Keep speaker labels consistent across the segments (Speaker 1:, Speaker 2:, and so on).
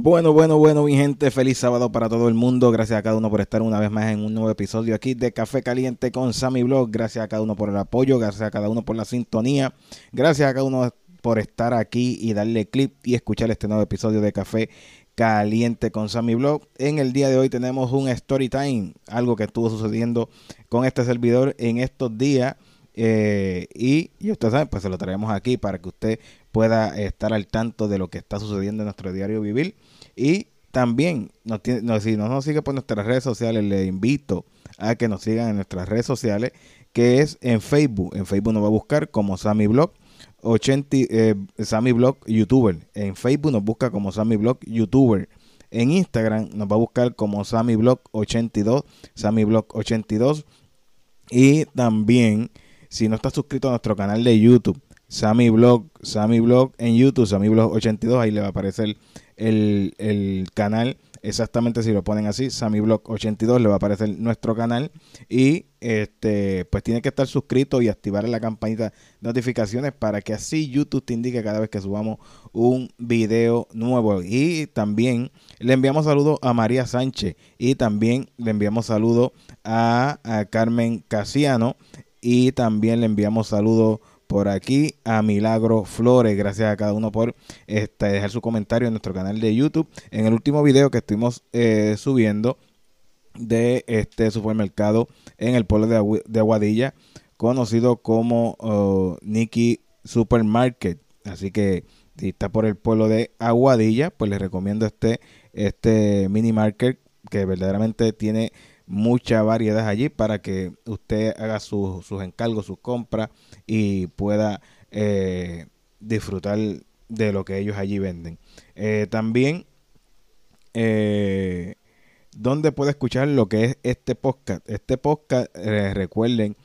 Speaker 1: Bueno, bueno, bueno, mi gente, feliz sábado para todo el mundo. Gracias a cada uno por estar una vez más en un nuevo episodio aquí de Café Caliente con Sammy Blog. Gracias a cada uno por el apoyo, gracias a cada uno por la sintonía, gracias a cada uno por estar aquí y darle clip y escuchar este nuevo episodio de Café Caliente con Sammy Blog. En el día de hoy tenemos un story time, algo que estuvo sucediendo con este servidor en estos días. Eh, y, y ustedes saben, pues se lo traemos aquí para que usted pueda estar al tanto de lo que está sucediendo en nuestro diario vivir. Y también, si no nos sigue por nuestras redes sociales, le invito a que nos sigan en nuestras redes sociales, que es en Facebook. En Facebook nos va a buscar como Sammy Blog. 80, eh, Sammy Blog YouTuber. En Facebook nos busca como Sammy Blog YouTuber. En Instagram nos va a buscar como Sammy Blog 82, Sammy Blog 82. Y también, si no está suscrito a nuestro canal de YouTube, Sammy Blog, Sammy Blog en YouTube, Sammy Blog 82, ahí le va a aparecer el, el canal. Exactamente si lo ponen así, Sammy Blog 82 le va a aparecer nuestro canal y este pues tiene que estar suscrito y activar la campanita de notificaciones para que así YouTube te indique cada vez que subamos un video nuevo. Y también le enviamos saludos a María Sánchez y también le enviamos saludos a Carmen Casiano y también le enviamos saludos por aquí a Milagro Flores. Gracias a cada uno por este, dejar su comentario en nuestro canal de YouTube. En el último video que estuvimos eh, subiendo de este supermercado en el pueblo de, Aguadilla, conocido como uh, Nicky Supermarket. Así que si está por el pueblo de Aguadilla, pues les recomiendo este, este mini market que verdaderamente tiene mucha variedad allí para que usted haga sus encargos, sus compras y pueda eh, disfrutar de lo que ellos allí venden. Eh, también, eh, donde puede escuchar lo que es este podcast. Este podcast, recuerden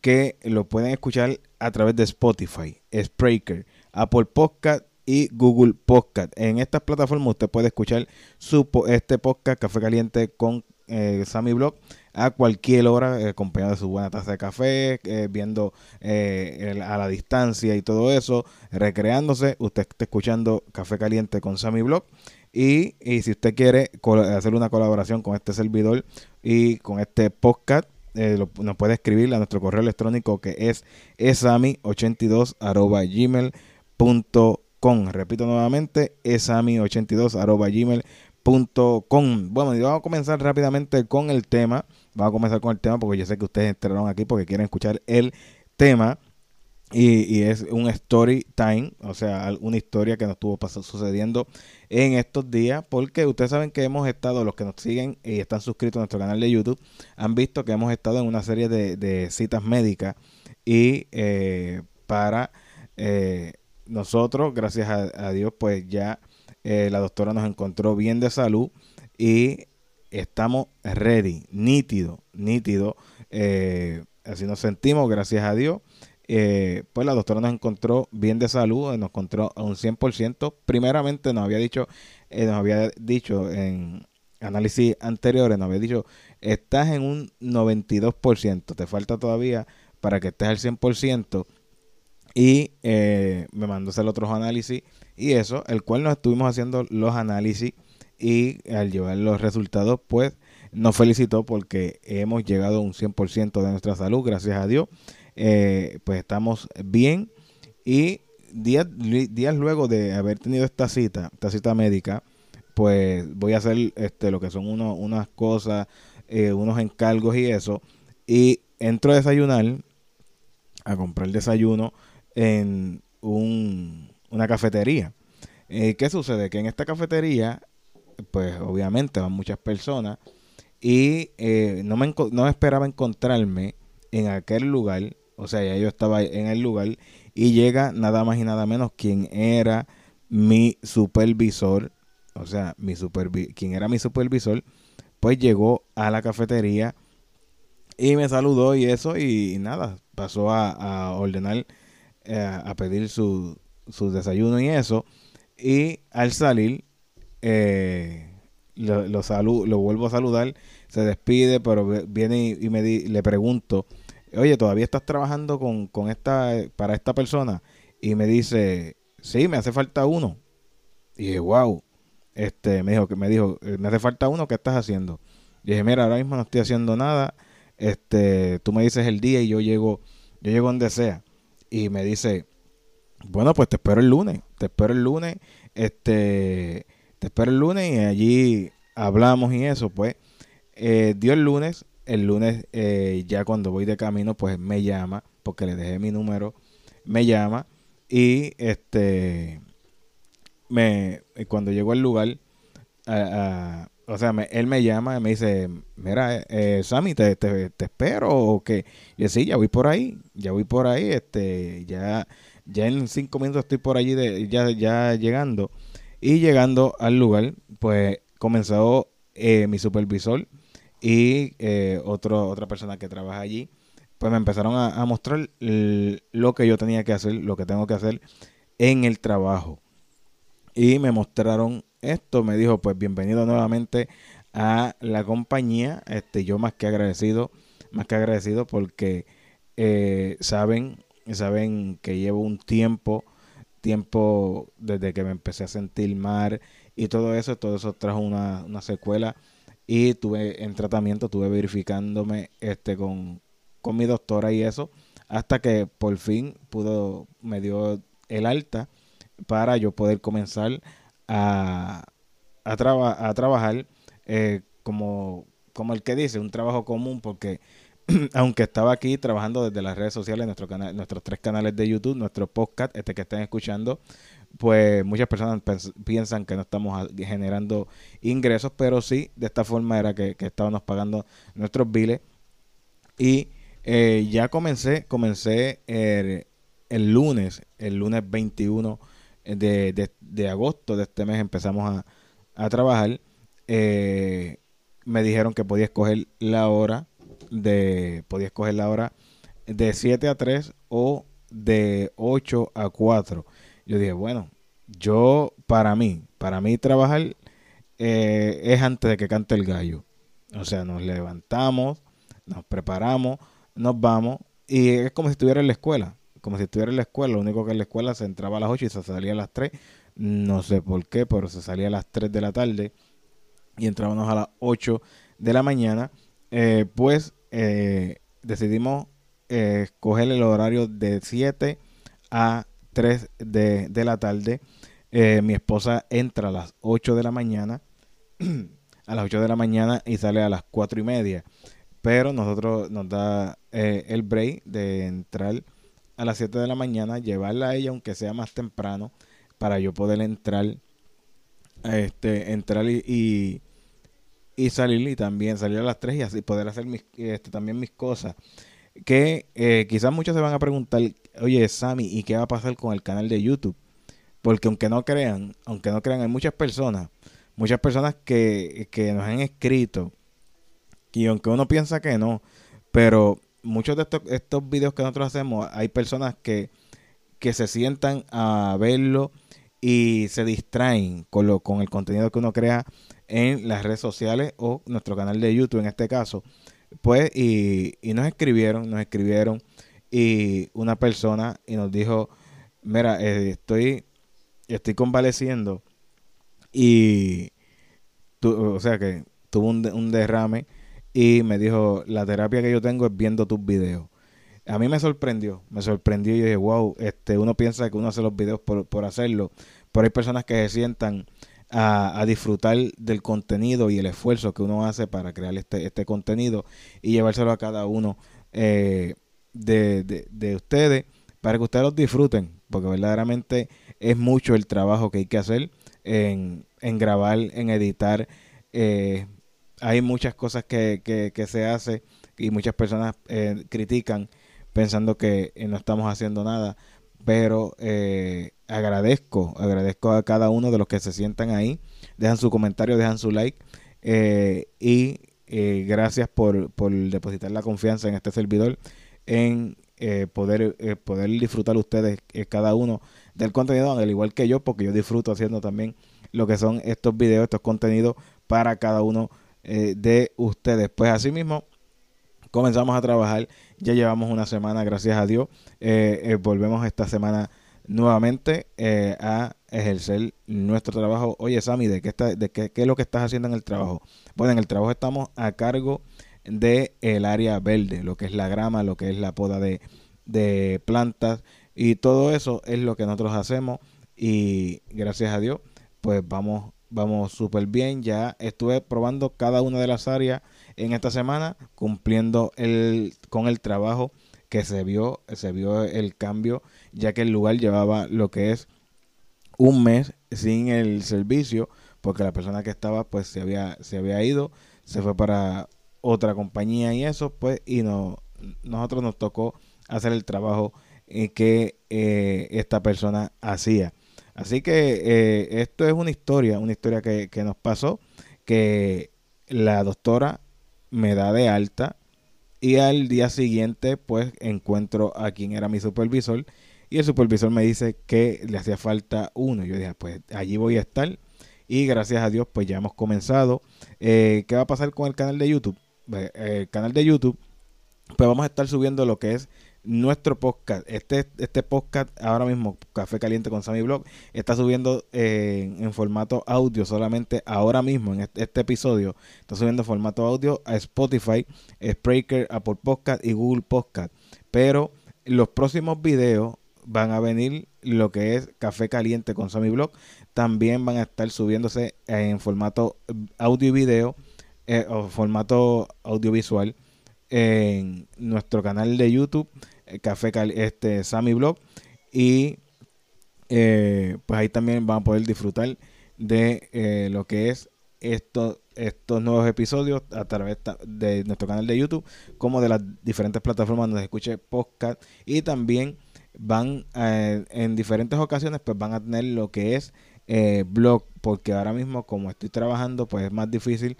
Speaker 1: que lo pueden escuchar a través de Spotify, Spreaker, Apple Podcast y Google Podcast. En estas plataformas usted puede escuchar su, este podcast Café Caliente con eh, Sammy Blog a cualquier hora, eh, acompañado de su buena taza de café, eh, viendo eh, a la distancia y todo eso, recreándose. Usted está escuchando Café Caliente con Sammy Blog. Y, si usted quiere hacer una colaboración con este servidor y con este podcast, nos puede escribir a nuestro correo electrónico que es esami82 gmail.com. Repito nuevamente, esami82 gmail.com Com. Bueno, y vamos a comenzar rápidamente con el tema. Vamos a comenzar con el tema porque yo sé que ustedes entraron aquí porque quieren escuchar el tema. Y, es un story time, o sea, una historia que nos estuvo sucediendo en estos días, porque ustedes saben que hemos estado, los que nos siguen y están suscritos a nuestro canal de YouTube, han visto que hemos estado en una serie de, citas médicas y eh, para eh, nosotros, gracias a Dios, pues ya eh, la doctora nos encontró bien de salud y estamos ready, nítido, nítido. Eh, así nos sentimos, gracias a Dios. Eh, pues la doctora nos encontró bien de salud, nos encontró a un 100%. Primeramente nos había dicho, nos había dicho en análisis anteriores, nos había dicho, estás en un 92%, te falta todavía para que estés al 100%. Y me mandó hacer otros análisis y eso, el cual nos estuvimos haciendo los análisis y al llevar los resultados, pues nos felicitó porque hemos llegado a un 100% de nuestra salud, gracias a Dios. Eh, pues estamos bien y días, días luego de haber tenido esta cita, esta cita médica, pues voy a hacer este, lo que son uno, unas cosas, eh, unos encargos y eso. Y entro a desayunar, a comprar desayuno en un una cafetería. Eh, ¿Qué sucede? Que en esta cafetería, pues obviamente van muchas personas y eh, no, me, no esperaba encontrarme en aquel lugar, o sea, ya yo estaba en el lugar y llega nada más y nada menos quien era mi supervisor, o sea, mi supervi quien era mi supervisor, pues llegó a la cafetería y me saludó y eso y, nada, pasó a, ordenar, eh, a pedir su, su desayuno y eso. Y al salir, eh, lo, lo, lo vuelvo a saludar, se despide, pero viene y, me le pregunto, oye, ¿todavía estás trabajando con, con esta, para esta persona? Y me dice, sí, me hace falta uno. Y dije, wow. este, me dijo que me dijo, eh, me hace falta uno, ¿qué estás haciendo? Y dije, mira, ahora mismo no estoy haciendo nada, este, tú me dices el día y yo llego, yo llego donde sea. Y me dice, bueno, pues te espero el lunes, te espero el lunes, este, te espero el lunes y allí hablamos y eso, pues, eh, dio el lunes, el lunes eh, ya cuando voy de camino, pues me llama, porque le dejé mi número, me llama y este, me, cuando llegó al lugar, o sea, él me llama y me dice, mira, eh, Sammy, te, te, espero o qué. Y yo, sí, ya voy por ahí, ya voy por ahí, este, ya, ya en cinco minutos estoy por allí, ya, ya llegando. Y llegando al lugar, pues comenzó eh, mi supervisor y eh, otro, otra persona que trabaja allí, pues me empezaron a, mostrar lo que yo tenía que hacer, lo que tengo que hacer en el trabajo. Y me mostraron esto, me dijo, pues bienvenido nuevamente a la compañía. Este, yo más que agradecido, más que agradecido porque eh, saben, saben que llevo un tiempo, tiempo desde que me empecé a sentir mal y todo eso, todo eso trajo una, una secuela y tuve en tratamiento, tuve verificándome este con, con mi doctora y eso, hasta que por fin pudo, me dio el alta para yo poder comenzar a, a, a trabajar eh, como, como el que dice, un trabajo común, porque aunque estaba aquí trabajando desde las redes sociales, nuestro canal, nuestros tres canales de YouTube, nuestro podcast, este que estén escuchando, pues muchas personas piensan que no estamos generando ingresos, pero sí, de esta forma era que, estábamos pagando nuestros biles. Y eh, ya comencé, comencé el, lunes, el lunes 21 de, de, agosto de este mes empezamos a, a trabajar. Eh, me dijeron que podía escoger la hora de, podía escoger la hora de 7 a 3 o de 8 a 4 yo dije, bueno, yo para mí, para mí trabajar eh, es antes de que cante el gallo. O sea, nos levantamos, nos preparamos, nos vamos y es como si estuviera en la escuela. Como si estuviera en la escuela. Lo único que en la escuela se entraba a las 8 y se salía a las 3. No sé por qué, pero se salía a las 3 de la tarde y entrábamos a las 8 de la mañana. Eh, pues eh, decidimos escoger el horario de 7 a 3 de, la tarde. Eh, mi esposa entra a las 8 de la mañana, a las 8 de la mañana y sale a las 4 y media. Pero nosotros nos da eh, el break de entrar a las 7 de la mañana, llevarla a ella aunque sea más temprano, para yo poder entrar, este, entrar y, y, salir y también salir a las 3 y así poder hacer mis, este, también mis cosas que eh, quizás muchos se van a preguntar, oye, Sammy, ¿y qué va a pasar con el canal de YouTube? Porque aunque no crean, aunque no crean, hay muchas personas, muchas personas que, que nos han escrito, y aunque uno piensa que no, pero muchos de estos, estos videos que nosotros hacemos, hay personas que, que se sientan a verlo y se distraen con, lo, con el contenido que uno crea en las redes sociales o nuestro canal de YouTube en este caso. Pues, y, y nos escribieron, nos escribieron, y una persona y nos dijo, mira, eh, estoy, estoy convaleciendo y, o sea que tuvo un, un derrame y me dijo, la terapia que yo tengo es viendo tus videos. A mí me sorprendió, me sorprendió y yo dije, wow, este, uno piensa que uno hace los videos por, por hacerlo, pero hay personas que se sientan a, disfrutar del contenido y el esfuerzo que uno hace para crear este, este contenido y llevárselo a cada uno eh, de, de, ustedes para que ustedes los disfruten, porque verdaderamente es mucho el trabajo que hay que hacer en, en grabar, en editar. Eh, hay muchas cosas que, que, se hace y muchas personas eh, critican pensando que no estamos haciendo nada, pero eh, agradezco, agradezco a cada uno de los que se sientan ahí, dejan su comentario, dejan su like eh, y eh, gracias por, por, depositar la confianza en este servidor, en poder, poder disfrutar ustedes cada uno del contenido, al igual que yo, porque yo disfruto haciendo también lo que son estos videos, estos contenidos para cada uno de ustedes. Pues así mismo comenzamos a trabajar. Ya llevamos una semana, gracias a Dios. Eh, eh, volvemos esta semana nuevamente eh, a ejercer nuestro trabajo. Oye, Sammy, ¿de qué, está, de qué, qué es lo que estás haciendo en el trabajo? Bueno, en el trabajo estamos a cargo de el área verde, lo que es la grama, lo que es la poda de, de plantas y todo eso es lo que nosotros hacemos y gracias a Dios pues vamos vamos súper bien. Ya estuve probando cada una de las áreas en esta semana, cumpliendo el, con el trabajo que se vio, se vio el cambio, ya que el lugar llevaba lo que es un mes sin el servicio, porque la persona que estaba pues se había, se había ido, se fue para otra compañía y eso, pues, y no, nosotros nos tocó hacer el trabajo eh, que eh, esta persona hacía. Así que eh, esto es una historia, una historia que, nos pasó, que la doctora me da de alta y al día siguiente pues encuentro a quien era mi supervisor y el supervisor me dice que le hacía falta uno. Yo dije, pues allí voy a estar y gracias a Dios pues ya hemos comenzado. Eh, ¿Qué va a pasar con el canal de YouTube? El canal de YouTube pues vamos a estar subiendo lo que es nuestro podcast. Este, este podcast ahora mismo, Café Caliente con Sammy Blog, está subiendo eh, en formato audio solamente ahora mismo, en este, este, episodio. Está subiendo en formato audio a Spotify, Spreaker, Apple Podcast y Google Podcast. Pero los próximos videos van a venir lo que es Café Caliente con Sammy Blog. También van a estar subiéndose en formato audio y video, eh, o formato audiovisual en nuestro canal de YouTube eh, Café este, Sammy Blog. Y eh, pues ahí también van a poder disfrutar de eh, lo que es estos estos nuevos episodios a través de nuestro canal de YouTube como de las diferentes plataformas donde se escuche podcast y también van en diferentes ocasiones pues van a tener lo que es blog porque ahora mismo como estoy trabajando pues es más difícil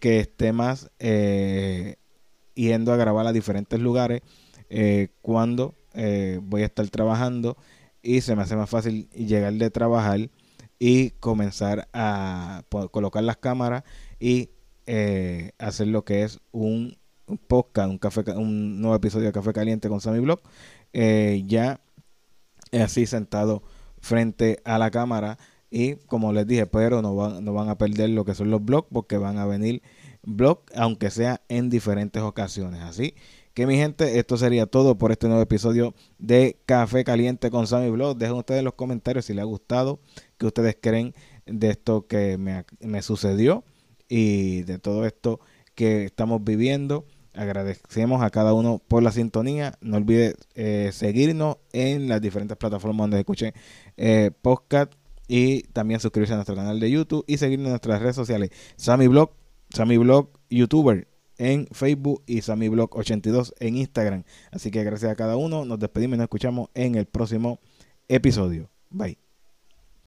Speaker 1: que esté más yendo a grabar a diferentes lugares eh, cuando eh, voy a estar trabajando y se me hace más fácil llegar de trabajar y comenzar a colocar las cámaras y eh, hacer lo que es un, podcast, un, café, un nuevo episodio de Café Caliente con Sammy Blog, ya así sentado frente a la cámara y como les dije, pero no van, no van a perder lo que son los blogs porque van a venir blogs, aunque sea en diferentes ocasiones. Así que mi gente, esto sería todo por este nuevo episodio de Café Caliente con Sammy Blog. Dejen ustedes los comentarios si les ha gustado, qué ustedes creen de esto que me, sucedió y de todo esto que estamos viviendo. Agradecemos a cada uno por la sintonía. No olvide eh, seguirnos en las diferentes plataformas donde escuchen eh, podcast y también suscribirse a nuestro canal de YouTube y seguirnos en nuestras redes sociales. Sammy Blog, Sammy Blog, YouTuber en Facebook y SamiBlog82 en Instagram. Así que gracias a cada uno. Nos despedimos y nos escuchamos en el próximo episodio. Bye.